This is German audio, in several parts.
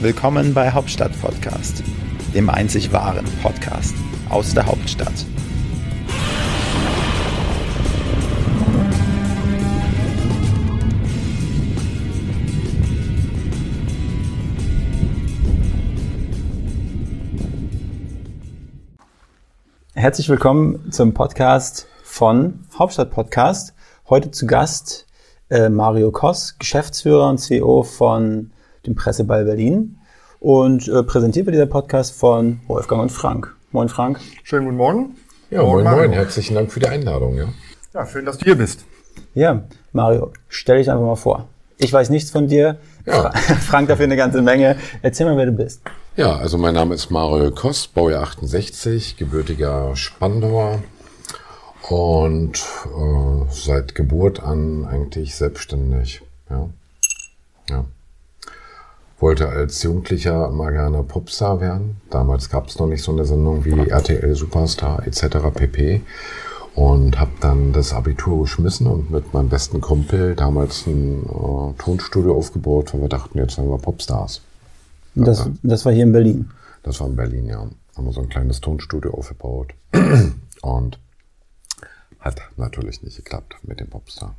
Willkommen bei Hauptstadt Podcast, dem einzig wahren Podcast aus der Hauptstadt. Herzlich willkommen zum Podcast von Hauptstadt Podcast. Heute zu Gast äh, Mario Koss, Geschäftsführer und CEO von dem Presseball Berlin. Und äh, präsentiert wird dieser Podcast von Wolfgang und Frank. Moin Frank. Schönen guten Morgen. Ja, moin, moin. moin. Herzlichen Dank für die Einladung. Ja. ja, schön, dass du hier bist. Ja, Mario, stell dich einfach mal vor. Ich weiß nichts von dir. Ja. Frank dafür eine ganze Menge. Erzähl mal, wer du bist. Ja, also mein Name ist Mario Koss, Baujahr 68, gebürtiger Spandauer und äh, seit Geburt an eigentlich selbstständig. Ja. ja. Wollte als Jugendlicher mal gerne Popstar werden. Damals gab es noch nicht so eine Sendung wie RTL Superstar etc. pp und habe dann das Abitur geschmissen und mit meinem besten Kumpel damals ein äh, Tonstudio aufgebaut, weil wir dachten, jetzt sind wir Popstars. Das, das war hier in Berlin? Das war in Berlin, ja. Haben wir so ein kleines Tonstudio aufgebaut und hat natürlich nicht geklappt mit dem Popstar.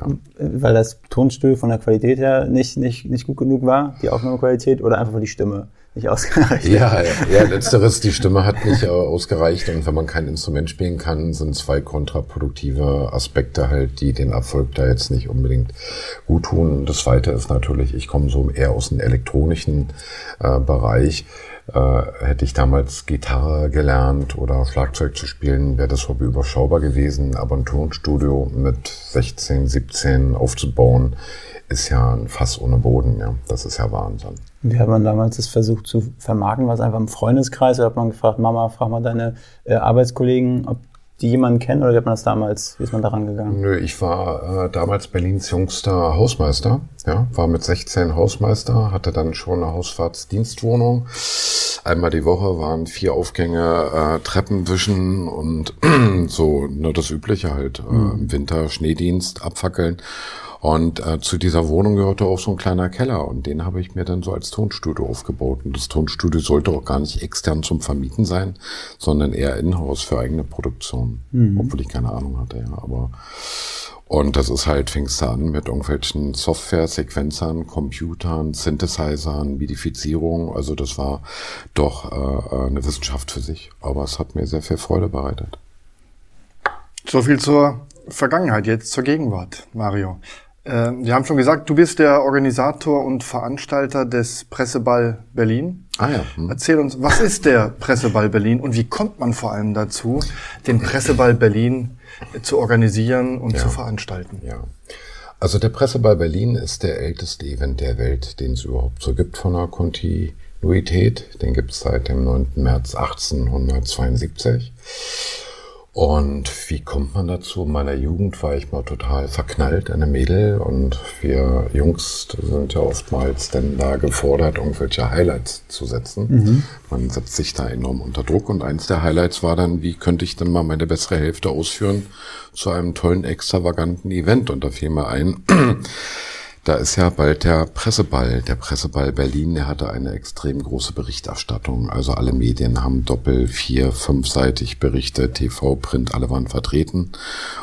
Ja. Weil das Tonstudio von der Qualität her nicht, nicht, nicht gut genug war, die Aufnahmequalität, oder einfach weil die Stimme nicht ausgereicht Ja, ja, ja, letzteres, die Stimme hat nicht äh, ausgereicht und wenn man kein Instrument spielen kann, sind zwei kontraproduktive Aspekte halt, die den Erfolg da jetzt nicht unbedingt gut tun. Das zweite ist natürlich, ich komme so eher aus dem elektronischen äh, Bereich äh, hätte ich damals Gitarre gelernt oder Schlagzeug zu spielen, wäre das Hobby überschaubar gewesen. Aber ein Tonstudio mit 16, 17 aufzubauen, ist ja ein Fass ohne Boden. Ja, das ist ja Wahnsinn. Wie hat man damals das versucht zu vermarkten? War es einfach im Freundeskreis? Oder hat man gefragt, Mama, frag mal deine äh, Arbeitskollegen, ob die jemanden kennen oder wie hat man das damals, wie ist man daran gegangen? Nö, ich war äh, damals Berlins jüngster Hausmeister, ja, war mit 16 Hausmeister, hatte dann schon eine Hausfahrtsdienstwohnung. Einmal die Woche waren vier Aufgänge, äh, Treppen wischen und so, nur das Übliche halt, äh, mhm. im Winter Schneedienst, abfackeln. Und äh, zu dieser Wohnung gehörte auch so ein kleiner Keller und den habe ich mir dann so als Tonstudio aufgebaut. Und das Tonstudio sollte auch gar nicht extern zum Vermieten sein, sondern eher in-house für eigene Produktion. Mhm. Obwohl ich keine Ahnung hatte, ja. Aber und das ist halt, fingst du an mit irgendwelchen Software-Sequenzern, Computern, Synthesizern, Midifizierung. Also das war doch äh, äh, eine Wissenschaft für sich. Aber es hat mir sehr viel Freude bereitet. So viel zur Vergangenheit, jetzt zur Gegenwart, Mario. Äh, wir haben schon gesagt, du bist der Organisator und Veranstalter des Presseball Berlin. Ah ja. Hm. Erzähl uns, was ist der Presseball Berlin und wie kommt man vor allem dazu, den Presseball Berlin zu organisieren und ja. zu veranstalten? Ja. Also der Presseball Berlin ist der älteste Event der Welt, den es überhaupt so gibt von der Kontinuität. Den gibt es seit dem 9. März 1872. Und wie kommt man dazu? In meiner Jugend war ich mal total verknallt an einem Mädel und wir Jungs sind ja oftmals dann da gefordert, irgendwelche Highlights zu setzen. Mhm. Man setzt sich da enorm unter Druck und eins der Highlights war dann, wie könnte ich denn mal meine bessere Hälfte ausführen zu einem tollen, extravaganten Event? Und da fiel mir ein, Da ist ja bald der Presseball. Der Presseball Berlin, der hatte eine extrem große Berichterstattung. Also alle Medien haben doppel, vier, fünfseitig berichtet, TV, Print, alle waren vertreten.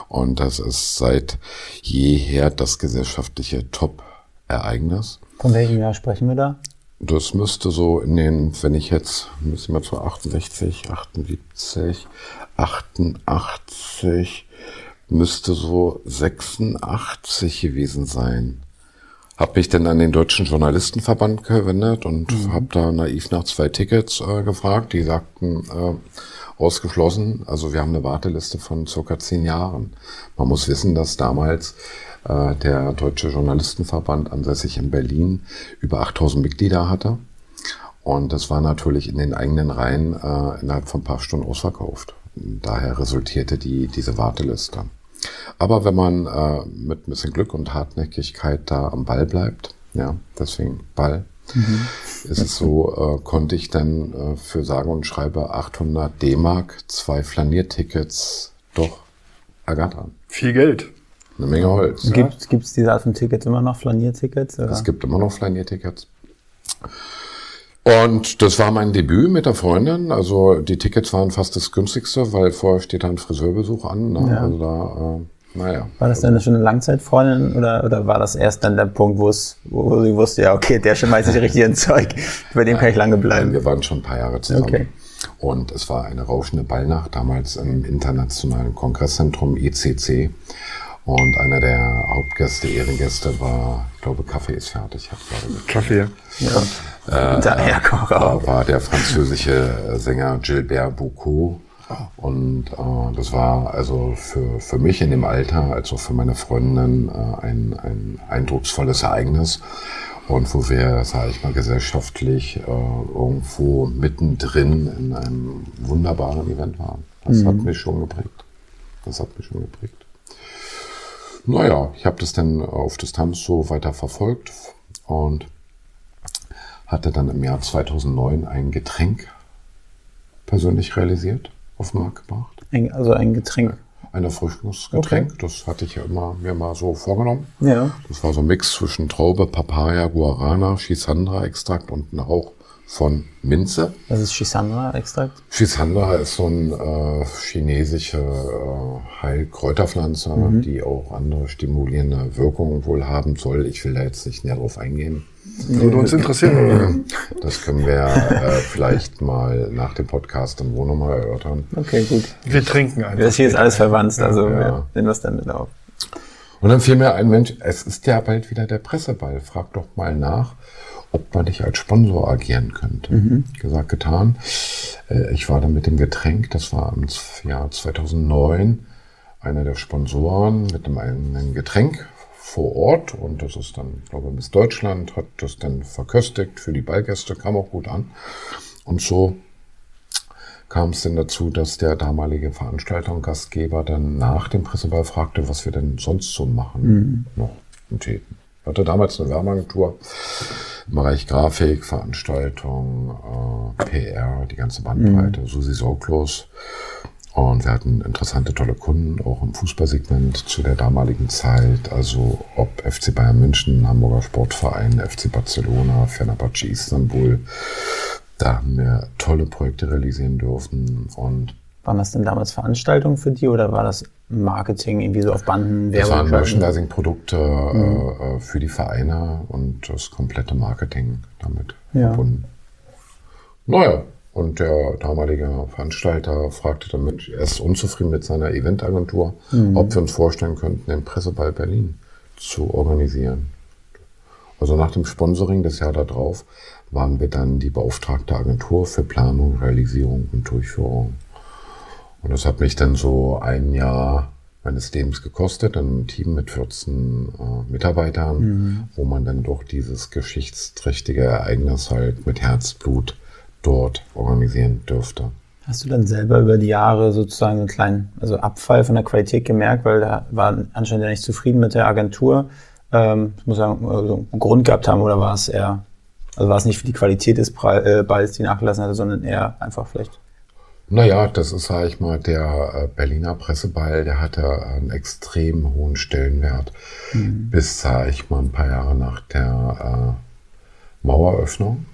Und das ist seit jeher das gesellschaftliche Top-Ereignis. Von welchem Jahr sprechen wir da? Das müsste so in den, wenn ich jetzt, müssen wir zu 68, 78, 88, müsste so 86 gewesen sein habe mich dann an den Deutschen Journalistenverband gewendet und mhm. habe da naiv nach zwei Tickets äh, gefragt. Die sagten, äh, ausgeschlossen. Also wir haben eine Warteliste von circa zehn Jahren. Man muss wissen, dass damals äh, der Deutsche Journalistenverband ansässig in Berlin über 8000 Mitglieder hatte. Und das war natürlich in den eigenen Reihen äh, innerhalb von ein paar Stunden ausverkauft. Daher resultierte die, diese Warteliste. Aber wenn man äh, mit ein bisschen Glück und Hartnäckigkeit da am Ball bleibt, ja, deswegen Ball, mhm. ist es so, äh, konnte ich dann äh, für sage und schreibe 800 D-Mark zwei Flaniertickets doch ergattern. Viel Geld. Eine Menge Holz. Gibt es diese Art von Tickets immer noch, Flaniertickets? Oder? Es gibt immer noch Flaniertickets. Und das war mein Debüt mit der Freundin. Also die Tickets waren fast das günstigste, weil vorher steht da ein Friseurbesuch an. Ne? Ja. Also da, äh, naja. War das denn schon eine Langzeitfreundin oder, oder war das erst dann der Punkt, wo wo sie wusste, ja, okay, der schmeißt sich richtig ins Zeug, bei dem kann ich lange bleiben. wir waren schon ein paar Jahre zusammen. Okay. Und es war eine rauschende Ballnacht, damals im Internationalen Kongresszentrum ICC. Und einer der Hauptgäste, Ehrengäste war, ich glaube, Kaffee ist fertig. Kaffee. Ja. Daher komm raus. Da war der französische Sänger Gilbert Boucault. Und äh, das war also für, für mich in dem Alter, als auch für meine Freundin, äh, ein, ein eindrucksvolles Ereignis. Und wo wir, sage ich mal, gesellschaftlich äh, irgendwo mittendrin in einem wunderbaren Event waren. Das hat mich schon geprägt. Das hat mich schon geprägt. Naja, ich habe das dann auf Distanz so weiter verfolgt und hatte dann im Jahr 2009 ein Getränk persönlich realisiert, auf den Markt gebracht. Ein- Also ein Getränk. Ein Erfrischungsgetränk, das hatte ich ja immer mir mal so vorgenommen. Ja. Das war so ein Mix zwischen Traube, Papaya, Guarana, Schisandra-Extrakt und ein Hauch von Minze. Das ist Chisandra-Extrakt. Schisandra ist so eine äh, chinesische äh, Heilkräuterpflanze, die auch andere stimulierende Wirkungen wohl haben soll. Ich will da jetzt nicht näher drauf eingehen. Würde uns interessieren. Das können wir äh, vielleicht mal nach dem Podcast dann wo nochmal erörtern. Okay, gut. Wir trinken einfach. Das hier ist alles verwandt, also Ja. wir nehmen das dann mit auf. Und dann fiel mir ein Mensch, es ist ja bald wieder der Presseball. Frag doch mal nach, ob man nicht als Sponsor agieren könnte. Gesagt, getan. Äh, Ich war dann mit dem Getränk, das war im Jahr 2009, einer der Sponsoren mit einem eigenen Getränk vor Ort. Und das ist dann, ich glaube, Miss Deutschland hat das dann verköstigt für die Ballgäste, kam auch gut an. Und so kam es denn dazu, dass der damalige Veranstalter und Gastgeber dann nach dem Presseball fragte, was wir denn sonst so machen noch und täten. Ich hatte damals eine Werbeagentur im Bereich Grafik, Veranstaltung, äh, PR, die ganze Bandbreite, Susi Sorglos. Und wir hatten interessante, tolle Kunden, auch im Fußballsegment zu der damaligen Zeit. Also ob FC Bayern München, Hamburger Sportverein, FC Barcelona, Fenerbahce Istanbul. Da haben wir tolle Projekte realisieren dürfen. Und Waren das denn damals Veranstaltungen für die oder war das Marketing irgendwie so auf Banden, das waren? Merchandising-Produkte äh, äh, für die Vereine und das komplette Marketing damit Ja. verbunden. Naja, und der damalige Veranstalter fragte Mensch, er ist unzufrieden mit seiner Eventagentur, ob wir uns vorstellen könnten, den Presseball Berlin zu organisieren. Also nach dem Sponsoring des Jahr darauf waren wir dann die beauftragte Agentur für Planung, Realisierung und Durchführung. Und das hat mich dann so ein Jahr meines Lebens gekostet, ein Team mit 14 äh, Mitarbeitern, wo man dann doch dieses geschichtsträchtige Ereignis halt mit Herzblut dort organisieren dürfte. Hast du dann selber über die Jahre sozusagen einen kleinen also Abfall von der Qualität gemerkt, weil da war anscheinend ja nicht zufrieden mit der Agentur. Ähm, ich muss sagen, also einen Grund gehabt haben oder war es eher, also war es nicht für die Qualität des äh, Balls, die nachgelassen hatte, sondern eher einfach vielleicht. Naja, das ist, sag ich mal, der äh, Berliner Presseball, der hatte einen extrem hohen Stellenwert. Bis, sag ich mal, ein paar Jahre nach der äh, Maueröffnung.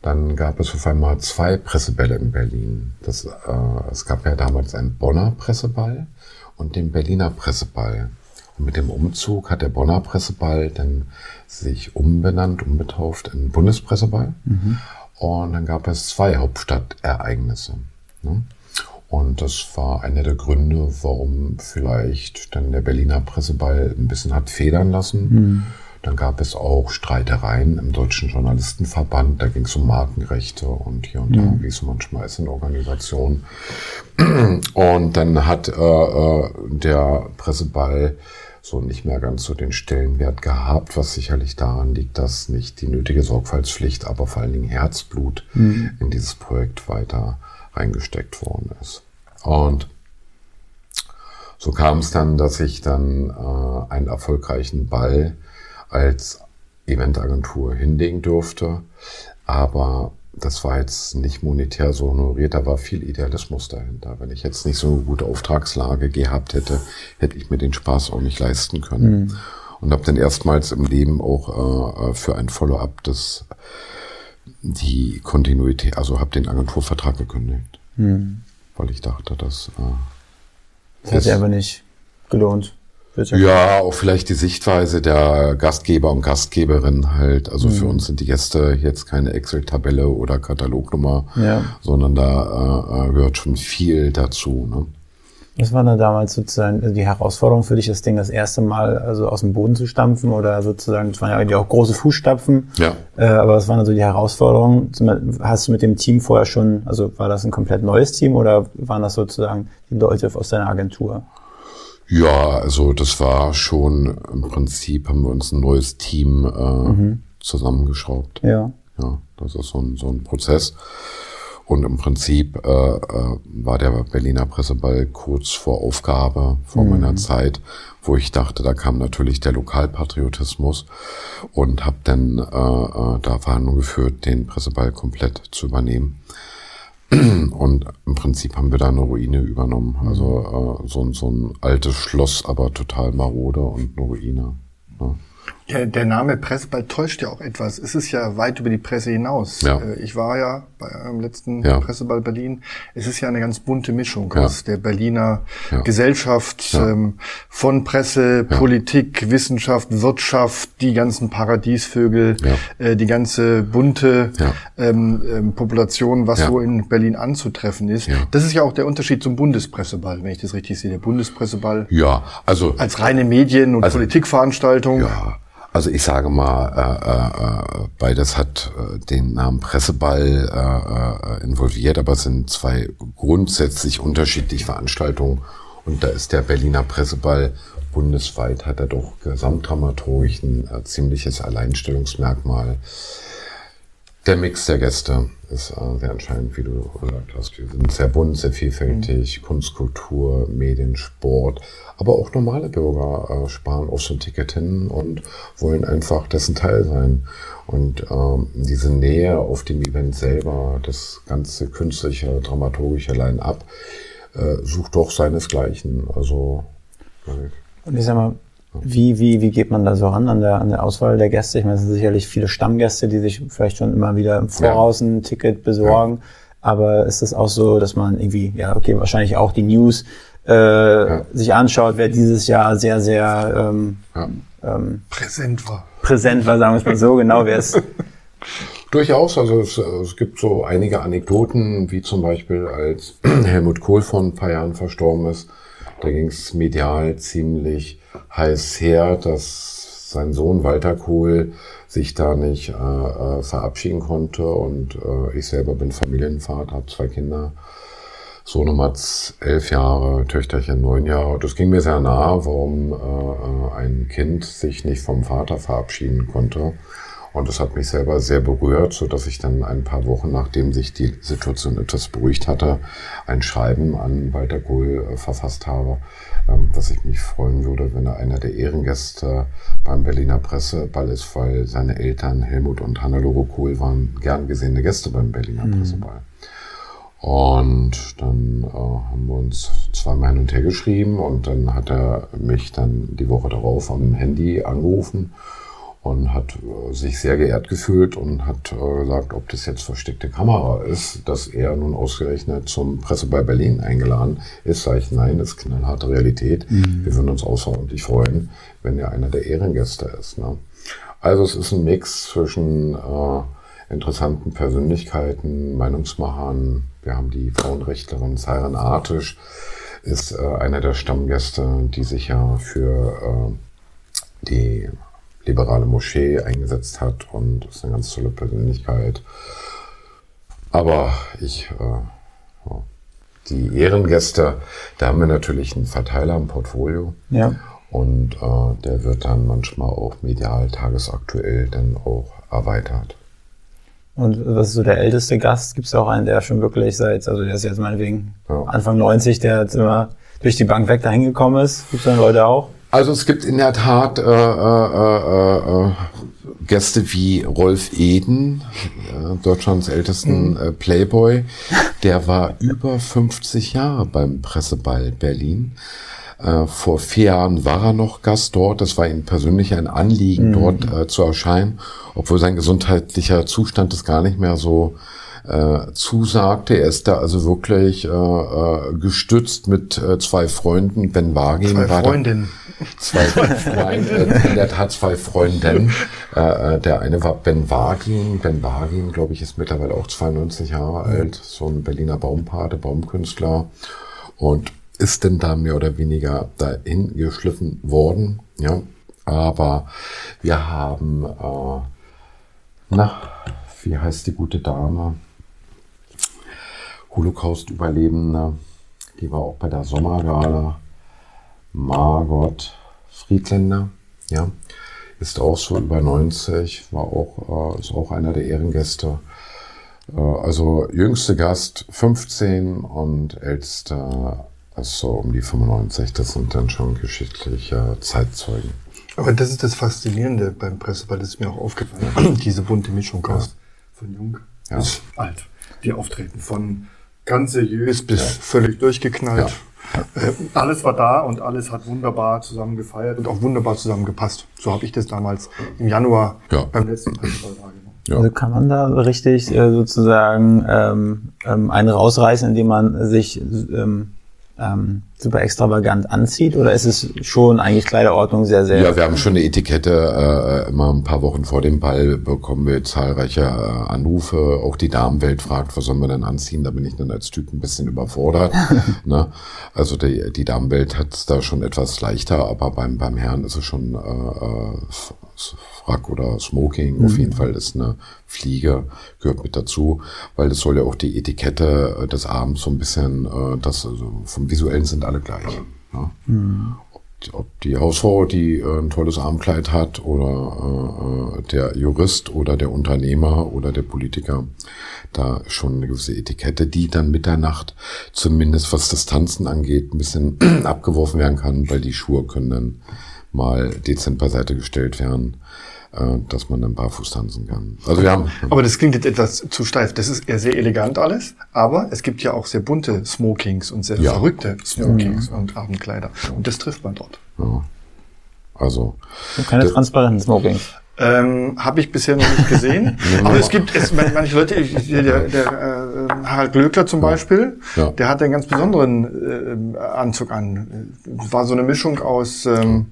Dann gab es auf einmal zwei Pressebälle in Berlin. Das, äh, es gab ja damals einen Bonner Presseball und den Berliner Presseball. Und mit dem Umzug hat der Bonner Presseball dann sich umbenannt, umgetauft in Bundespresseball. Und dann gab es zwei Hauptstadtereignisse. Ne? Und das war einer der Gründe, warum vielleicht dann der Berliner Presseball ein bisschen hat federn lassen. Dann gab es auch Streitereien im Deutschen Journalistenverband. Da ging es um Markenrechte und hier und da, wie es so manchmal ist in Organisationen. Und dann hat äh, äh, der Presseball so nicht mehr ganz so den Stellenwert gehabt, was sicherlich daran liegt, dass nicht die nötige Sorgfaltspflicht, aber vor allen Dingen Herzblut in dieses Projekt weiter reingesteckt worden ist. Und so kam es dann, dass ich dann äh, einen erfolgreichen Ball als Eventagentur hinlegen durfte. Aber das war jetzt nicht monetär so honoriert, da war viel Idealismus dahinter. Wenn ich jetzt nicht so eine gute Auftragslage gehabt hätte, hätte ich mir den Spaß auch nicht leisten können. Und habe dann erstmals im Leben auch äh, für ein Follow-up des die Kontinuität, also habe den Agenturvertrag gekündigt, hm. weil ich dachte, dass äh, das hat sich aber nicht gelohnt. Ja, auch vielleicht die Sichtweise der Gastgeber und Gastgeberin halt. Also mhm. für uns sind die Gäste jetzt keine Excel-Tabelle oder Katalognummer, ja. sondern da äh, gehört schon viel dazu. Ne? Was war da damals sozusagen die Herausforderung für dich, das Ding das erste Mal also aus dem Boden zu stampfen oder sozusagen, das waren ja eigentlich auch große Fußstapfen, ja. Äh, aber was waren also die Herausforderungen? Hast du mit dem Team vorher schon, also war das ein komplett neues Team oder waren das sozusagen die Leute aus deiner Agentur? Ja, also das war schon im Prinzip haben wir uns ein neues Team äh, mhm. zusammengeschraubt. Ja. Ja, das ist so ein, so ein Prozess. Und im Prinzip äh, äh, war der Berliner Presseball kurz vor Aufgabe vor mhm. meiner Zeit, wo ich dachte, da kam natürlich der Lokalpatriotismus und habe dann äh, äh, da Verhandlungen geführt, den Presseball komplett zu übernehmen. Und im Prinzip haben wir da eine Ruine übernommen. Also äh, so, so ein altes Schloss, aber total marode und eine Ruine. Ne? Ja, der Name Presseball täuscht ja auch etwas. Es ist ja weit über die Presse hinaus. Ja. Äh, ich war ja bei eurem letzten ja. Presseball Berlin. Es ist ja eine ganz bunte Mischung ja. aus der Berliner Gesellschaft, ähm, von Presse, Politik, Wissenschaft, Wirtschaft, die ganzen Paradiesvögel, äh, die ganze bunte ähm, ähm, Population, was so in Berlin anzutreffen ist. Das ist ja auch der Unterschied zum Bundespresseball, wenn ich das richtig sehe. Der Bundespresseball ja, also als reine Medien- und also, Politikveranstaltung. Ja. Also ich sage mal, äh, äh, beides hat äh, den Namen Presseball äh, äh, involviert, aber es sind zwei grundsätzlich unterschiedliche Veranstaltungen. Und da ist der Berliner Presseball bundesweit, hat er doch gesamtdramaturgisch ein äh, ziemliches Alleinstellungsmerkmal. Der Mix der Gäste ist sehr entscheidend, wie du gesagt hast. Wir sind sehr bunt, sehr vielfältig, mhm. Kunst, Kultur, Medien, Sport, aber auch normale Bürger äh, sparen auf so ein Ticket hin und wollen einfach dessen Teil sein. Und ähm, diese Nähe auf dem Event selber, das ganze künstliche, dramaturgische Line-up, äh, sucht doch seinesgleichen. Also und ich sag mal, wie, wie, wie geht man da so ran an der, an der Auswahl der Gäste? Ich meine, es sind sicherlich viele Stammgäste, die sich vielleicht schon immer wieder im Voraus ein Ticket besorgen. Ja. Aber ist es auch so, dass man irgendwie, ja, okay, wahrscheinlich auch die News äh, ja. sich anschaut, wer dieses Jahr sehr, sehr ähm, ja. ähm, präsent war. Präsent war, sagen wir es mal so, genau, wer es Durchaus, also es, es, gibt so einige Anekdoten, wie zum Beispiel als Helmut Kohl vor ein paar Jahren verstorben ist, da ging es medial ziemlich heiß her, dass sein Sohn Walter Kohl sich da nicht äh, äh, verabschieden konnte und äh, ich selber bin Familienvater, habe zwei Kinder. Sohn hat elf Jahre, Töchterchen neun Jahre. Das ging mir sehr nahe, warum äh, äh, ein Kind sich nicht vom Vater verabschieden konnte. Und das hat mich selber sehr berührt, so dass ich dann ein paar Wochen, nachdem sich die Situation etwas beruhigt hatte, ein Schreiben an Walter Kohl äh, verfasst habe, ähm, dass ich mich freuen würde, wenn er einer der Ehrengäste beim Berliner Presseball ist, weil seine Eltern Helmut und Hannelore Kohl waren gern gesehene Gäste beim Berliner mhm. Presseball. Und dann äh, haben wir uns zweimal hin und her geschrieben und dann hat er mich dann die Woche darauf am Handy angerufen und hat äh, sich sehr geehrt gefühlt und hat äh, gesagt, ob das jetzt versteckte Kamera ist, dass er nun ausgerechnet zum Presse bei Berlin eingeladen ist. Sag ich, nein, das ist knallharte Realität. Mhm. Wir würden uns außerordentlich freuen, wenn er einer der Ehrengäste ist. Ne? Also es ist ein Mix zwischen äh, interessanten Persönlichkeiten, Meinungsmachern. Wir haben die Frauenrechtlerin Sairen Artisch, ist äh, einer der Stammgäste, die sich ja für äh, die liberale Moschee eingesetzt hat und ist eine ganz tolle Persönlichkeit. Aber ich, äh, die Ehrengäste, da haben wir natürlich einen Verteiler im Portfolio. Ja. Und äh, der wird dann manchmal auch medial tagesaktuell dann auch erweitert. Und was ist so der älteste Gast? Gibt es auch einen, der schon wirklich seit, also der ist jetzt meinetwegen ja. Anfang 90, der jetzt immer durch die Bank weg dahin gekommen ist? Gibt es dann Leute auch? Also es gibt in der Tat äh, äh, äh, äh, Gäste wie Rolf Eden, äh, Deutschlands ältesten mhm. äh, Playboy. Der war über 50 Jahre beim Presseball Berlin. Äh, vor vier Jahren war er noch Gast dort. Das war ihm persönlich ein Anliegen, mhm. dort äh, zu erscheinen, obwohl sein gesundheitlicher Zustand es gar nicht mehr so äh, zusagte. Er ist da also wirklich äh, äh, gestützt mit äh, zwei Freunden. Ben Wagin zwei war Freundinnen. Zwei, nein, äh, in der Tat zwei Freundinnen. Der eine war Ben Wagin. Ben Wagin, glaube ich, ist mittlerweile auch 92 Jahre alt. So ein Berliner Baumpate, Baumkünstler. Und ist denn da mehr oder weniger dahin geschliffen worden. Ja, aber wir haben, äh, na, wie heißt die gute Dame? Holocaust-Überlebende, die war auch bei der Sommergala. Margot Friedländer, ja, ist auch so über 90, war auch, äh, ist auch einer der Ehrengäste. Äh, also jüngste Gast 15 und älteste ist so um die 95. Das sind dann schon geschichtliche Zeitzeugen. Aber das ist das Faszinierende beim Presseball, das ist mir auch aufgefallen. Diese bunte Mischung aus ja. von jung ja. bis alt. Die auftreten von ganz seriös bis ja. völlig durchgeknallt. Äh, alles war da und alles hat wunderbar zusammen gefeiert und auch wunderbar zusammengepasst. So habe ich das damals im Januar beim letzten Festival wahrgenommen. Ja. Also kann man da richtig äh, sozusagen ähm, ähm, einen rausreißen, indem man sich ähm, ähm, super extravagant anzieht oder ist es schon eigentlich Kleiderordnung sehr, sehr... Ja, wir haben schon eine Etikette. Äh, immer ein paar Wochen vor dem Ball bekommen wir zahlreiche äh, Anrufe. Auch die Damenwelt fragt, was sollen wir denn anziehen? Da bin ich dann als Typ ein bisschen überfordert. ne? Also die, die Damenwelt hat es da schon etwas leichter, aber beim, beim Herrn ist es schon... Äh, äh Frack oder Smoking. Mhm. Auf jeden Fall ist eine Fliege, gehört mit dazu, weil das soll ja auch die Etikette äh, des Abends so ein bisschen, äh, das also vom Visuellen sind alle gleich. Ne? Mhm. Ob, die Hausfrau, die äh, ein tolles Abendkleid hat, oder der Jurist oder der Unternehmer oder der Politiker, da schon eine gewisse Etikette, die dann Mitternacht zumindest was das Tanzen angeht, ein bisschen abgeworfen werden kann, weil die Schuhe können dann mal dezent beiseite gestellt werden, äh, dass man dann barfuß tanzen kann. Also wir haben. Aber das klingt jetzt etwas zu steif. Das ist eher sehr elegant alles, aber es gibt ja auch sehr bunte Smokings und sehr ja. verrückte Smokings ja. und Abendkleider. Und das trifft man dort. Ja. Also. Und keine transparenten Smokings. Ähm, Habe ich bisher noch nicht gesehen. Aber es gibt es, manche Leute, der, der äh, Harald Glöckler zum Beispiel, ja. der hat einen ganz besonderen äh, Anzug an. War so eine Mischung aus ähm,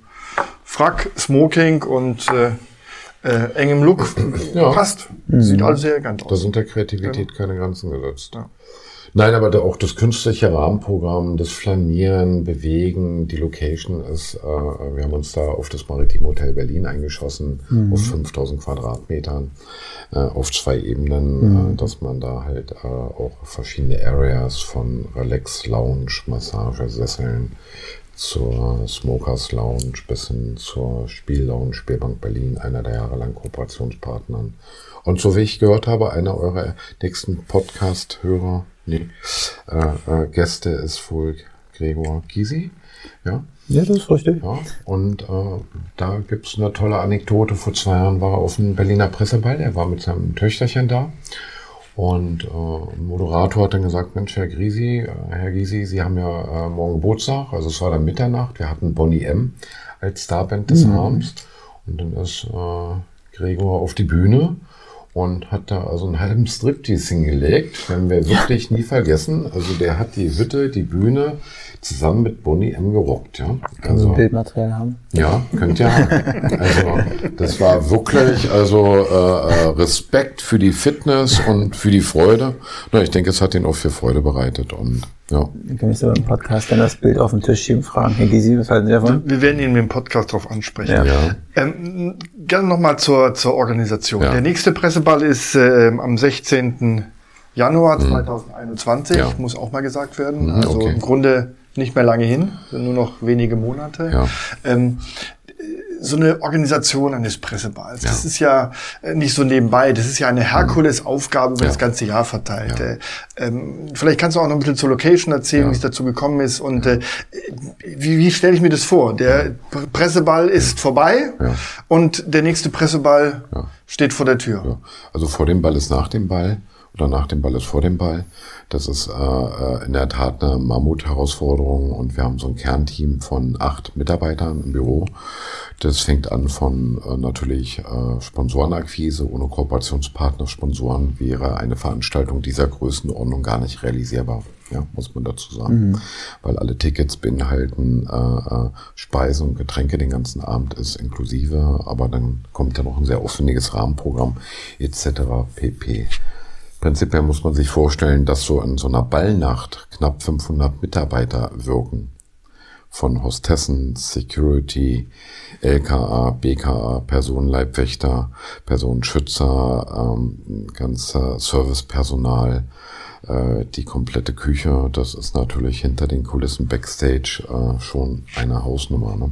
Frack, Smoking und äh, äh, engem Look ja. passt. Sieht mhm. also sehr elegant aus. Da sind der Kreativität ja. keine Grenzen gesetzt. Ja. Nein, aber da auch das künstliche Rahmenprogramm, das Flanieren, Bewegen, die Location ist, äh, wir haben uns da auf das Maritim Hotel Berlin eingeschossen, mhm. auf 5000 Quadratmetern, äh, auf zwei Ebenen, mhm. äh, dass man da halt äh, auch verschiedene Areas von Relax, Lounge, Massage, Sesseln, zur Smokers Lounge bis hin zur Spiellounge Spielbank Berlin, einer der jahrelang Kooperationspartnern. Und so wie ich gehört habe, einer eurer nächsten Podcast-Hörer, nee, äh, äh, Gäste ist wohl Gregor Gysi. Ja, ja, das ist richtig. Ja, und äh, da gibt's eine tolle Anekdote. Vor zwei Jahren war er auf dem Berliner Presseball. Er war mit seinem Töchterchen da. Und äh, ein Moderator hat dann gesagt, Mensch, Herr Grisi, äh, Herr Gysi, Sie haben ja äh, morgen Geburtstag, also es war dann Mitternacht, wir hatten Bonnie M. als Starband des mhm. Abends. Und dann ist äh, Gregor auf die Bühne und hat da also einen halben Striptease hingelegt. Werden wir wirklich nie vergessen. Also der hat die Hütte, die Bühne, zusammen mit Bonnie M. gerockt, ja. Also ein Bildmaterial haben. Ja, könnt ihr haben. Also das war wirklich also äh, äh, Respekt für die Fitness und für die Freude. Na, ich denke, es hat ihn auch für Freude bereitet und ja. Dann kann ich so im Podcast dann das Bild auf den Tisch schieben, fragen, Herr Gysi, was halten Sie davon? Wir werden ihn im Podcast darauf ansprechen. Ja. ja. Ähm, gerne nochmal zur, zur Organisation. Ja. Der nächste Presseball ist äh, am 16. Januar 2021, mhm. ja. muss auch mal gesagt werden. Mhm, also okay. im Grunde nicht mehr lange hin, nur noch wenige Monate. Ja. Ähm, so eine Organisation eines Presseballs, ja. das ist ja äh, nicht so nebenbei, das ist ja eine Herkulesaufgabe über ja. das ganze Jahr verteilt. Ja. Äh, ähm, vielleicht kannst du auch noch ein bisschen zur Location erzählen, wie es dazu gekommen ist und äh, wie, wie stelle ich mir das vor? Der Presseball ist vorbei und der nächste Presseball steht vor der Tür. Also vor dem Ball ist nach dem Ball oder nach dem Ball ist vor dem Ball. Das ist äh, äh, in der Tat eine Mammut-Herausforderung und wir haben so ein Kernteam von acht Mitarbeitern im Büro. Das fängt an von äh, natürlich äh, Sponsorenakquise. Ohne Kooperationspartner, Sponsoren wäre eine Veranstaltung dieser Größenordnung gar nicht realisierbar. Ja, muss man dazu sagen. Mhm. Weil alle Tickets beinhalten äh, äh, Speisen und Getränke den ganzen Abend ist inklusive, aber dann kommt ja noch ein sehr aufwendiges Rahmenprogramm etc. pp. Prinzipiell muss man sich vorstellen, dass so in so einer Ballnacht knapp 500 Mitarbeiter wirken. Von Hostessen, Security, LKA, BKA, Personenleibwächter, Personenschützer, ähm, ganzer Servicepersonal, äh, die komplette Küche. Das ist natürlich hinter den Kulissen Backstage äh, schon eine Hausnummer. Ne?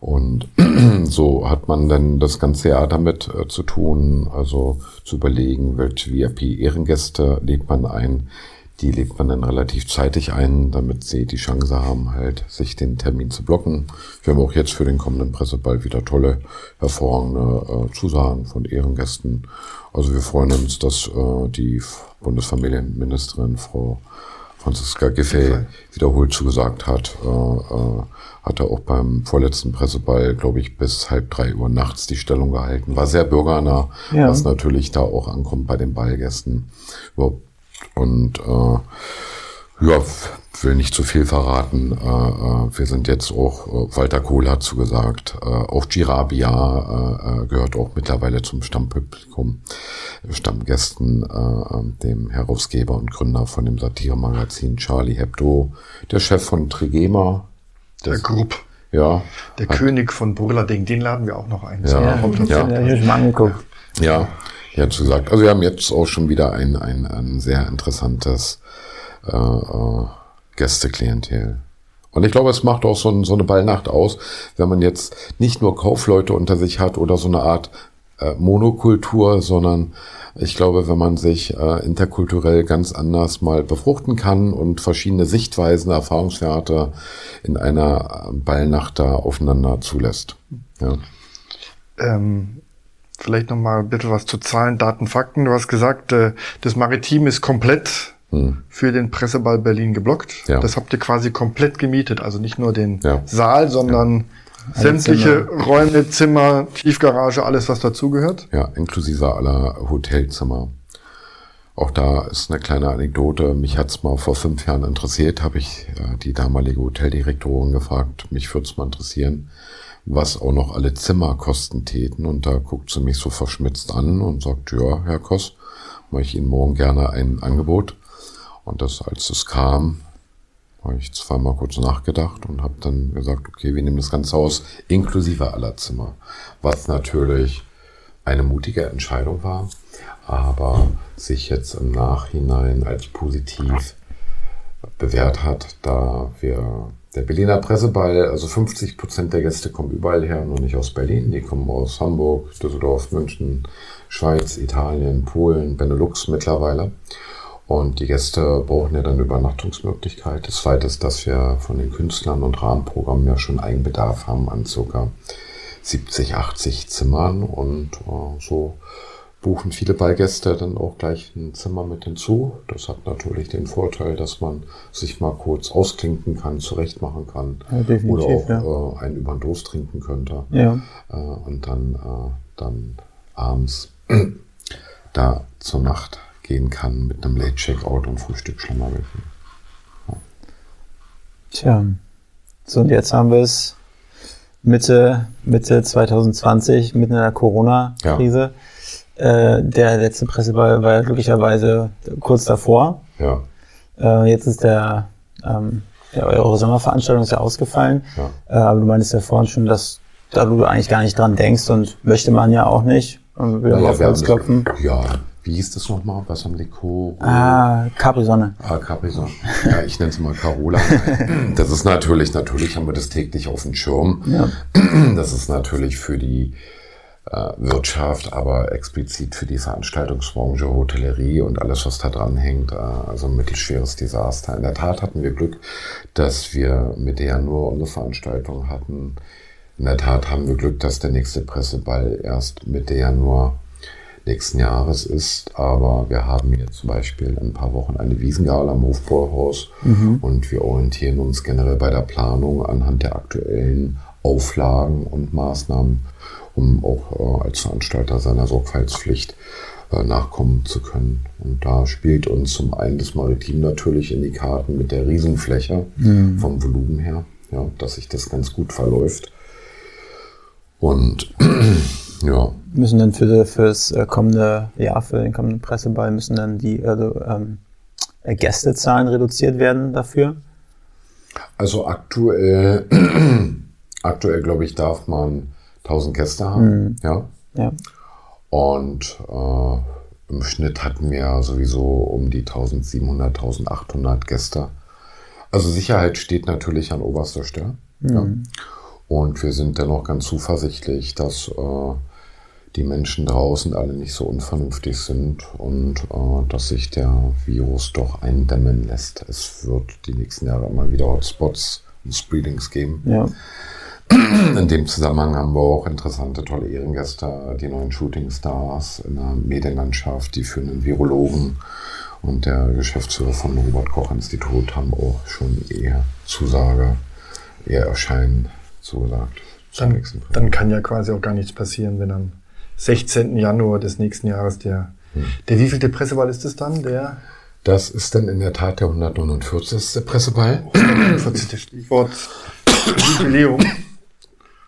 Und so hat man dann das ganze Jahr damit äh, zu tun, also zu überlegen, welche VIP-Ehrengäste lädt man ein. Die lädt man dann relativ zeitig ein, damit sie die Chance haben, halt sich den Termin zu blocken. Wir haben auch jetzt für den kommenden Presseball wieder tolle, hervorragende äh, Zusagen von Ehrengästen. Also wir freuen uns, dass äh, die Bundesfamilienministerin Frau Franziska Giffey wiederholt zugesagt hat, äh, äh, hat er auch beim vorletzten Presseball, glaube ich, bis halb drei Uhr nachts die Stellung gehalten. War sehr bürgernah, ja. was natürlich da auch ankommt bei den Ballgästen. Und äh, ja, will nicht zu viel verraten. Äh, äh, wir sind jetzt auch, äh, Walter Kohl hat zugesagt, auch Girabia gehört auch mittlerweile zum Stammpublikum, Stammgästen, dem Herausgeber und Gründer von dem Satiremagazin Charlie Hebdo, der Chef von Trigema. Der Grupp. Ja. Der hat, König von Brüllading, den laden wir auch noch ein. Ja, ja, ja, ja, schon angeguckt. Ja, ja, gesagt. Also wir haben jetzt auch schon wieder ein, ein, ein sehr interessantes äh, äh, Gästeklientel. Und ich glaube, es macht auch so, ein, so eine Ballnacht aus, wenn man jetzt nicht nur Kaufleute unter sich hat oder so eine Art äh, Monokultur, sondern ich glaube, wenn man sich äh, interkulturell ganz anders mal befruchten kann und verschiedene Sichtweisen, Erfahrungswerte in einer äh, Ballnacht da aufeinander zulässt. Ja. Ähm, vielleicht nochmal bitte was zu Zahlen, Daten, Fakten. Du hast gesagt, äh, das Maritim ist komplett hm. für den Presseball Berlin geblockt. Ja. Das habt ihr quasi komplett gemietet, also nicht nur den ja. Saal, sondern ja. sämtliche Zimmer. Räume, Zimmer, Tiefgarage, alles was dazugehört. Ja, inklusive aller Hotelzimmer. Auch da ist eine kleine Anekdote. Mich hat's mal vor fünf Jahren interessiert, habe ich äh, die damalige Hoteldirektorin gefragt. Mich würde es mal interessieren, was auch noch alle Zimmer kosten täten. Und da guckt sie mich so verschmitzt an und sagt, ja, Herr Koss, mache ich Ihnen morgen gerne ein Angebot. Und das, als es kam, habe ich zweimal kurz nachgedacht und habe dann gesagt, okay, wir nehmen das ganze Haus inklusive aller Zimmer. Was natürlich eine mutige Entscheidung war, aber sich jetzt im Nachhinein als positiv bewährt hat, da wir der Berliner Presseball, also 50 Prozent der Gäste kommen überall her, nur nicht aus Berlin. Die kommen aus Hamburg, Düsseldorf, München, Schweiz, Italien, Polen, Benelux mittlerweile. Und die Gäste brauchen ja dann Übernachtungsmöglichkeit. Das zweite ist, dass wir von den Künstlern und Rahmenprogrammen ja schon Eigenbedarf haben an circa 70, 80 Zimmern und äh, so buchen viele Ballgäste dann auch gleich ein Zimmer mit hinzu. Das hat natürlich den Vorteil, dass man sich mal kurz ausklinken kann, zurechtmachen kann ja, oder auch ja. äh, einen über den Durst trinken könnte ja. äh, und dann, äh, dann abends da zur Nacht gehen kann mit einem Late Checkout und Frühstück Schlemmerwürfen. Ja. Tja, so und jetzt haben wir es Mitte, Mitte 2020, mitten in der Corona-Krise. Ja. Äh, der letzte Presseball war glücklicherweise kurz davor. Ja. Äh, jetzt ist der, ähm, der eure Sommerveranstaltung ist ja ausgefallen. Ja. Äh, aber du meinst ja vorhin schon, dass da du eigentlich gar nicht dran denkst und möchte man ja auch nicht. Und will naja, auf Holz klopfen. Ja, wie hieß das nochmal? Was am Likor? Ah, Capri-Sonne. Ah, Capri-Sonne. Ja, ich nenne es mal Carola. Das ist natürlich, natürlich haben wir das täglich auf dem Schirm. Ja. Das ist natürlich für die äh, Wirtschaft, aber explizit für die Veranstaltungsbranche, Hotellerie und alles, was da dran hängt, äh, also ein mittelschweres Desaster. In der Tat hatten wir Glück, dass wir mit der nur unsere Veranstaltung hatten. In der Tat haben wir Glück, dass der nächste Presseball erst Mitte Januar nächsten Jahres ist. Aber wir haben hier zum Beispiel in ein paar Wochen eine Wiesengala am Hofbräuhaus mhm. und wir orientieren uns generell bei der Planung anhand der aktuellen Auflagen und Maßnahmen, um auch äh, als Veranstalter seiner Sorgfaltspflicht äh, nachkommen zu können. Und da spielt uns zum einen das Maritim natürlich in die Karten mit der Riesenfläche mhm. vom Volumen her, ja, dass sich das ganz gut verläuft. Und ja. Müssen dann für, fürs äh, kommende Jahr, für den kommenden Presseball, müssen dann die also, ähm, Gästezahlen reduziert werden dafür? Also aktuell, aktuell glaube ich, darf man 1000 Gäste haben. Mhm. Ja. ja. Und äh, im Schnitt hatten wir sowieso um die 1700, 1800 Gäste. Also Sicherheit steht natürlich an oberster Stelle. Mhm. Ja. Und wir sind dennoch ganz zuversichtlich, dass äh, die Menschen draußen alle nicht so unvernünftig sind und äh, dass sich der Virus doch eindämmen lässt. Es wird die nächsten Jahre immer wieder Hotspots und Spreadings geben. Ja. In dem Zusammenhang haben wir auch interessante, tolle Ehrengäste, die neuen Shooting-Stars in der Medienlandschaft, die führenden Virologen und der Geschäftsführer vom Robert-Koch-Institut haben auch schon eher Zusage, ihr Erscheinen zugesagt. Dann, dann kann ja quasi auch gar nichts passieren, wenn am 16. Januar des nächsten Jahres der, hm. der wievielte Presseball ist es dann? Der das ist dann in der Tat der 149. Presseball. 149. Stichwort Jubiläum.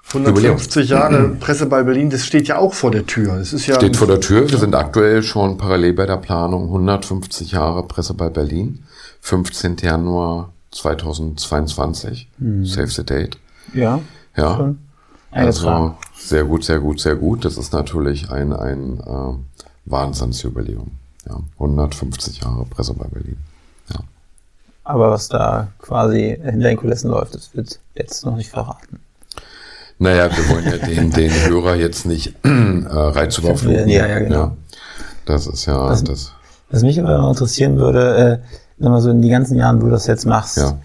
150 Jahre Presseball Berlin, das steht ja auch vor der Tür. Das ist ja steht vor der Tür. Wir sind aktuell schon parallel bei der Planung 150 Jahre Presseball Berlin. 15. Januar 2022. Mhm. Save the date. Ja. Ja. Schon. Also sehr gut, sehr gut, sehr gut. Das ist natürlich ein, ein äh, Wahnsinnsjubiläum. Ja. 150 Jahre Presseball Berlin. Ja. Aber was da quasi hinter den Kulissen läuft, das wird jetzt noch nicht verraten. Naja, wir wollen ja den, den Hörer jetzt nicht äh, Reiz überfluten. Ja, ja, genau. Ja, das ist ja was, das. Was mich aber noch interessieren würde, äh, wenn man so in die ganzen Jahren, wo du das jetzt machst, ja.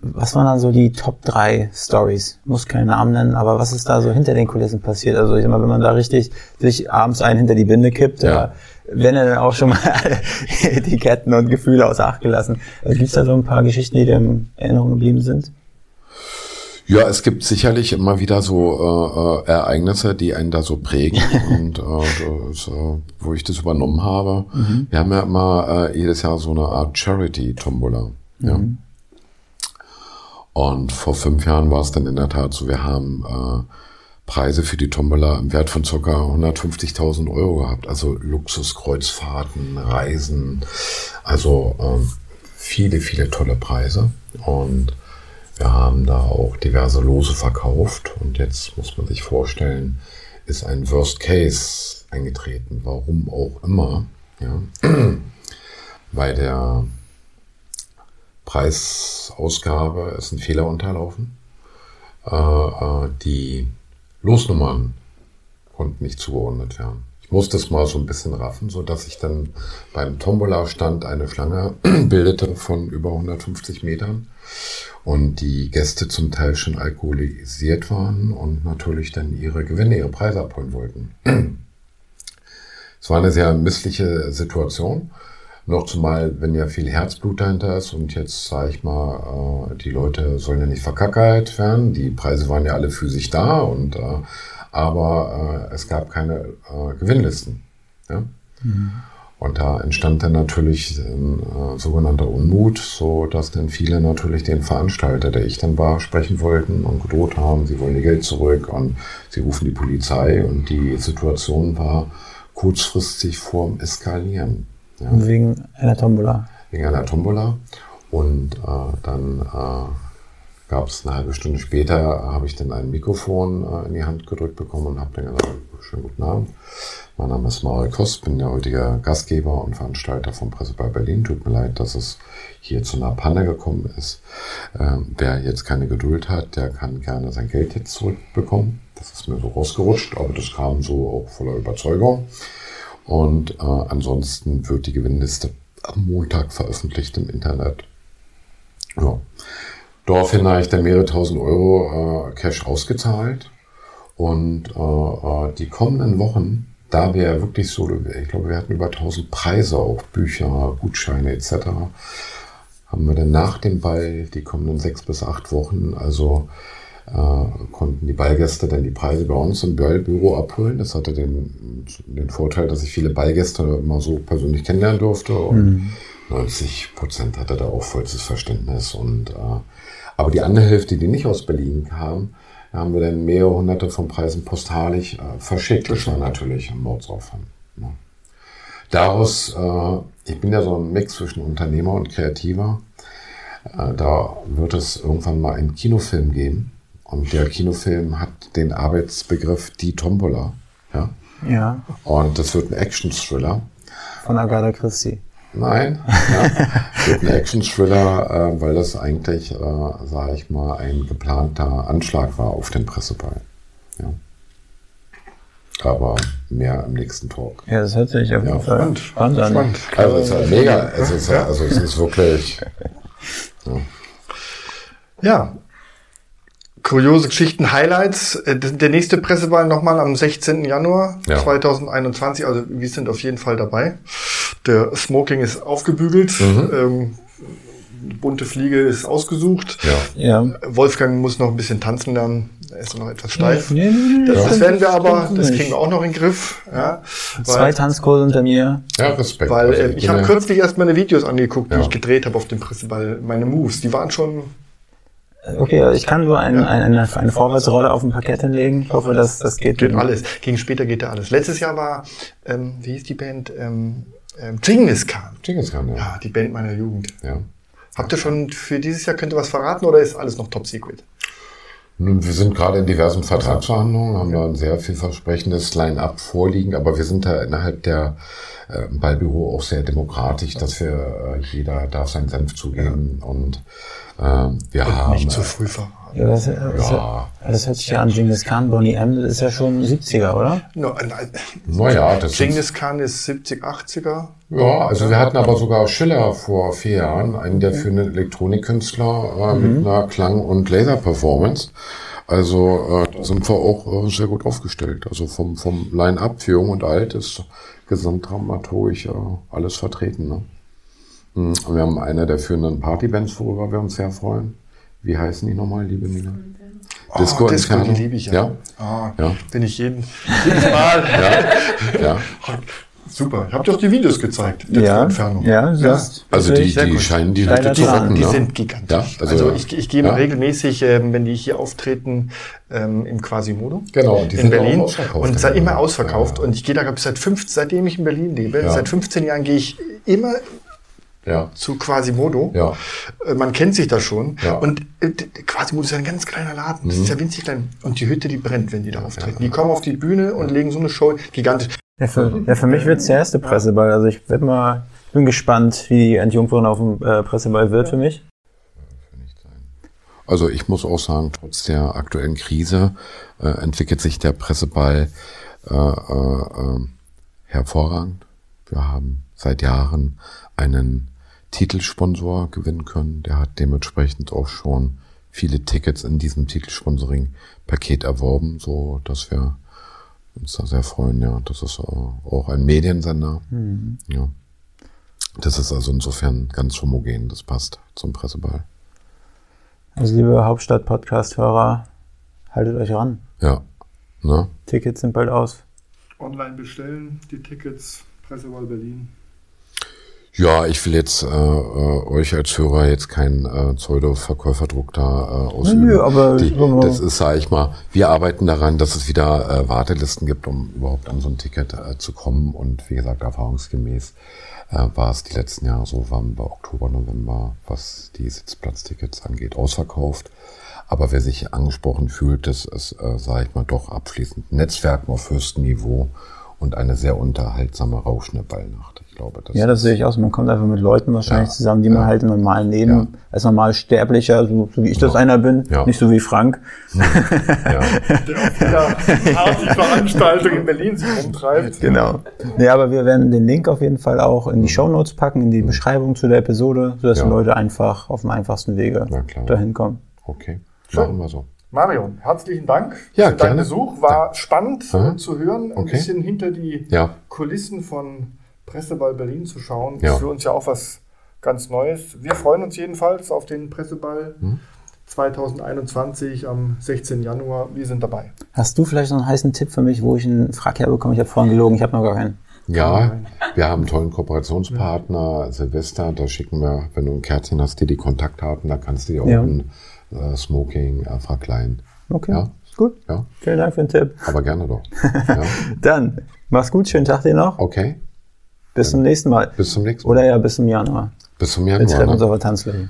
Was waren dann so die Top 3 Stories? Muss keinen Namen nennen, aber was ist da so hinter den Kulissen passiert? Also ich sag mal, wenn man da richtig sich abends einen hinter die Binde kippt, ja. wenn er dann auch schon mal Etiketten und Gefühle außer Acht gelassen. Also Gibt es da so ein paar Geschichten, die dir in Erinnerung geblieben sind? Ja, es gibt sicherlich immer wieder so äh, äh Ereignisse, die einen da so prägen und äh, das, äh, wo ich das übernommen habe. Mhm. Wir haben ja immer äh, jedes Jahr so eine Art Charity-Tombola. Ja. Mhm. Und vor fünf Jahren war es dann in der Tat so, wir haben äh, Preise für die Tombola im Wert von ca. 150.000 Euro gehabt. Also Luxuskreuzfahrten, Reisen, also ähm, viele, viele tolle Preise. Und wir haben da auch diverse Lose verkauft und jetzt muss man sich vorstellen, ist ein Worst Case eingetreten. Warum auch immer. Ja. Bei der Preisausgabe ist ein Fehler unterlaufen. Äh, äh, die Losnummern konnten nicht zugeordnet werden. Ich musste es mal so ein bisschen raffen, so dass ich dann beim Tombola-Stand eine Schlange bildete von über 150 Metern und die Gäste zum Teil schon alkoholisiert waren und natürlich dann ihre Gewinne, ihre Preise abholen wollten. Es war eine sehr missliche Situation. Noch zumal, wenn ja viel Herzblut dahinter ist und jetzt sage ich mal, äh, die Leute sollen ja nicht verkackert werden. Die Preise waren ja alle für sich da und äh, aber äh, es gab keine Gewinnlisten. Ja? Mhm. Und da entstand dann natürlich ein äh, sogenannter Unmut, so dass dann viele natürlich den Veranstalter, der ich dann war, sprechen wollten und gedroht haben, sie wollen ihr Geld zurück und sie rufen die Polizei und die Situation war kurzfristig vorm Eskalieren. Ja. Wegen einer Tombola. Wegen einer Tombola. Und äh, dann äh, gab es eine halbe Stunde später, habe ich dann ein Mikrofon äh, in die Hand gedrückt bekommen und habe dann gesagt, schönen guten Abend. Mein Name ist Mario Kost, bin der heutige Gastgeber und Veranstalter vom Presseball Berlin. Tut mir leid, dass es hier zu einer Panne gekommen ist. Ähm, wer jetzt keine Geduld hat, der kann gerne sein Geld jetzt zurückbekommen. Das ist mir so rausgerutscht, aber das kam so auch voller Überzeugung. Und äh, ansonsten wird die Gewinnliste am Montag veröffentlicht im Internet. Ja. Daraufhin habe ich dann mehrere tausend Euro äh, Cash ausgezahlt. Und äh, äh die kommenden Wochen da wir wirklich so, ich glaube, wir hatten über 1000 Preise, auch Bücher, Gutscheine etc., haben wir dann nach dem Ball die kommenden sechs bis acht Wochen, also konnten die Ballgäste dann die Preise bei uns im Ballbüro abholen. Das hatte den, den Vorteil, dass ich viele Ballgäste immer so persönlich kennenlernen durfte und mhm. 90 Prozent hatte da auch vollstes Verständnis und äh, aber die andere Hälfte, die nicht aus Berlin kam, haben wir dann mehrere hunderte von Preisen postalisch äh, verschickt. Das war natürlich ein Mordsaufwand. Ne? Daraus, äh, ich bin ja so ein Mix zwischen Unternehmer und Kreativer. Äh, da wird es irgendwann mal einen Kinofilm geben. Und der Kinofilm hat den Arbeitsbegriff Die Tombola. Ja. ja. Und das wird ein Action-Thriller. Von Agatha Christie. Nein, ja, wird ein Action-Thriller, äh, weil das eigentlich, äh, sage ich mal, ein geplanter Anschlag war auf den Presseball. Ja. Aber mehr im nächsten Talk. Ja, das hört sich auf jeden ja, Fall spannend, spannend an. Spannend. Also es ist halt mega, es ist, also es ist wirklich. Ja. ja, Kuriose Geschichten, Highlights. Äh, der nächste Presseball nochmal am 16. Januar ja. 2021. Also wir sind auf jeden Fall dabei. Der Smoking ist aufgebügelt. Mhm. Ähm, bunte Fliege ist ausgesucht. Ja. ja. Wolfgang muss noch ein bisschen tanzen lernen. Er ist noch etwas steif. Nee, nee, nee, das, das werden wir aber, das kriegen wir auch noch in den Griff. Ja, Zwei Tanzkurse unter mir. Ja, Respekt. Weil also, äh, ich habe kürzlich erst meine Videos angeguckt, die ich gedreht habe auf dem Presseball. Meine Moves, die waren schon Okay, ich kann nur ein, ein, eine, eine Vorwärtsrolle auf dem Parkett hinlegen. Ich hoffe, dass das geht. Geht alles. Gegen später geht da alles. Letztes Jahr war, ähm, wie hieß die Band? Ähm, ähm, Genghis Khan. Genghis Khan, ja. Ja, die Band meiner Jugend. Ja. Habt ihr schon für dieses Jahr, könnt ihr was verraten oder ist alles noch top secret? Nun, wir sind gerade in diversen Vertragsverhandlungen, haben da ein sehr vielversprechendes Line-up vorliegen, aber wir sind da innerhalb der äh, Ballbüro auch sehr demokratisch, dass wir, äh, jeder darf seinen Senf zugeben und äh, wir und haben. Nicht zu früh verraten. Ja, das, das, ja. das hört sich ja an, Genghis Khan, Bonnie M, ist ja schon 70er, oder? No, naja, das Genghis Khan ist 70, 80er. Ja, also wir hatten aber sogar Schiller vor vier Jahren, einen der führenden Elektronikkünstler äh, mhm. mit einer Klang- und Laser-Performance. Also äh, da sind wir auch äh, sehr gut aufgestellt. Also vom, vom Line-Up für Jung und Alt ist gesamtdramaturgisch äh, alles vertreten. Ne? Mhm. Wir haben eine der führenden Partybands, worüber wir uns sehr freuen. Wie heißen die nochmal, liebe Nina? Oh, Disco, Disco die liebe ich ja. Ja? Oh, ja. Bin ich jeden, jedes Mal. ja. ja. Super. Ich habe dir auch die Videos gezeigt, der ja, Entfernung. Ja, ja. Also die, die scheinen die Hütte zu rocken. Die ne? sind gigantisch. Ja, also, also ich, ich gehe ja. regelmäßig, ähm, wenn die hier auftreten, ähm, im Quasimodo genau, die in Berlin und sei immer ausverkauft. Ja. Und ich gehe da glaube ich seit fünf, seitdem ich in Berlin lebe, seit 15 Jahren gehe ich immer ja. zu Quasimodo. Ja. Äh, man kennt sich da schon. Ja. Und äh, Quasimodo ist ja ein ganz kleiner Laden. Das mhm. ist ja winzig klein. Und die Hütte, die brennt, wenn die da auftreten. Die kommen auf die Bühne und legen so eine Show gigantisch. Ja, für, ja, für mich wird's der erste Presseball. Also ich werd mal, bin gespannt, wie die Entjungferin auf dem äh, Presseball wird für mich. Also ich muss auch sagen, trotz der aktuellen Krise äh, entwickelt sich der Presseball äh, äh, äh hervorragend. Wir haben seit Jahren einen Titelsponsor gewinnen können. Der hat dementsprechend auch schon viele Tickets in diesem Titelsponsoring-Paket erworben, so dass wir uns da sehr freuen. Ja, das ist auch ein Mediensender. Mhm. Ja, das ist also insofern ganz homogen. Das passt zum Presseball. Also liebe Hauptstadt-Podcast-Hörer, haltet euch ran. Ja. Ne? Tickets sind bald aus. Online bestellen, die Tickets, Presseball Berlin. Ja, ich will jetzt äh, äh, euch als Hörer jetzt keinen äh, Pseudo-Verkäuferdruck da äh, ausüben. Nö, aber Die, das ist, sage ich mal, wir arbeiten daran, dass es wieder äh, Wartelisten gibt, um überhaupt an so ein Ticket äh, zu kommen. Und wie gesagt, erfahrungsgemäß äh, war es die letzten Jahre so, waren bei Oktober, November, was die Sitzplatztickets angeht, ausverkauft. Aber wer sich angesprochen fühlt, das ist, äh, sage ich mal, doch abschließend Netzwerken auf höchstem Niveau und eine sehr unterhaltsame, rauschende Ballnacht glaube. Das ja, das sehe ich auch. Man kommt einfach mit Leuten wahrscheinlich ja, zusammen, die ja. man halt im normalen Leben ja. als normal Sterblicher, so, so wie ich das einer bin, nicht so wie Frank. Ja. Der Art die Veranstaltung in Berlin sich rumtreibt. Genau. Ja, aber wir werden den Link auf jeden Fall auch in die. Show Notes packen, in die mhm. Beschreibung zu der Episode, sodass die Leute einfach auf dem einfachsten Wege dahin kommen. Okay, machen wir so. Marion, herzlichen Dank ja, für deinen Besuch. War spannend Aha. zu hören, ein Okay. bisschen hinter die Ja. Kulissen von Presseball Berlin zu schauen. Ja. Ist für uns ja auch was ganz Neues. Wir freuen uns jedenfalls auf den Presseball Hm. 2021 am 16. Januar. Wir sind dabei. Hast du vielleicht noch einen heißen Tipp für mich, wo ich einen Frag herbekomme? Ich habe vorhin gelogen, ich habe noch gar keinen. Ja, wir haben einen tollen Kooperationspartner, Silvester, da schicken wir, wenn du ein Kärtchen hast, dir die Kontaktdaten, da kannst du dir auch Ja. ein äh, Smoking äh, verkleiden. Okay, Ja. ist gut. Ja, Vielen Dank für den Tipp. aber gerne doch. Ja. Dann, mach's gut, schönen Tag dir noch. Okay, Bis zum nächsten Mal. bis zum nächsten Mal. Oder ja, bis zum Januar. Bis zum Wir treffen Januar. uns Ne? auf der Tanzfläche.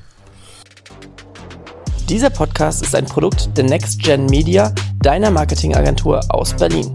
Dieser Podcast ist ein Produkt der Next Gen Media, deiner Marketingagentur aus Berlin.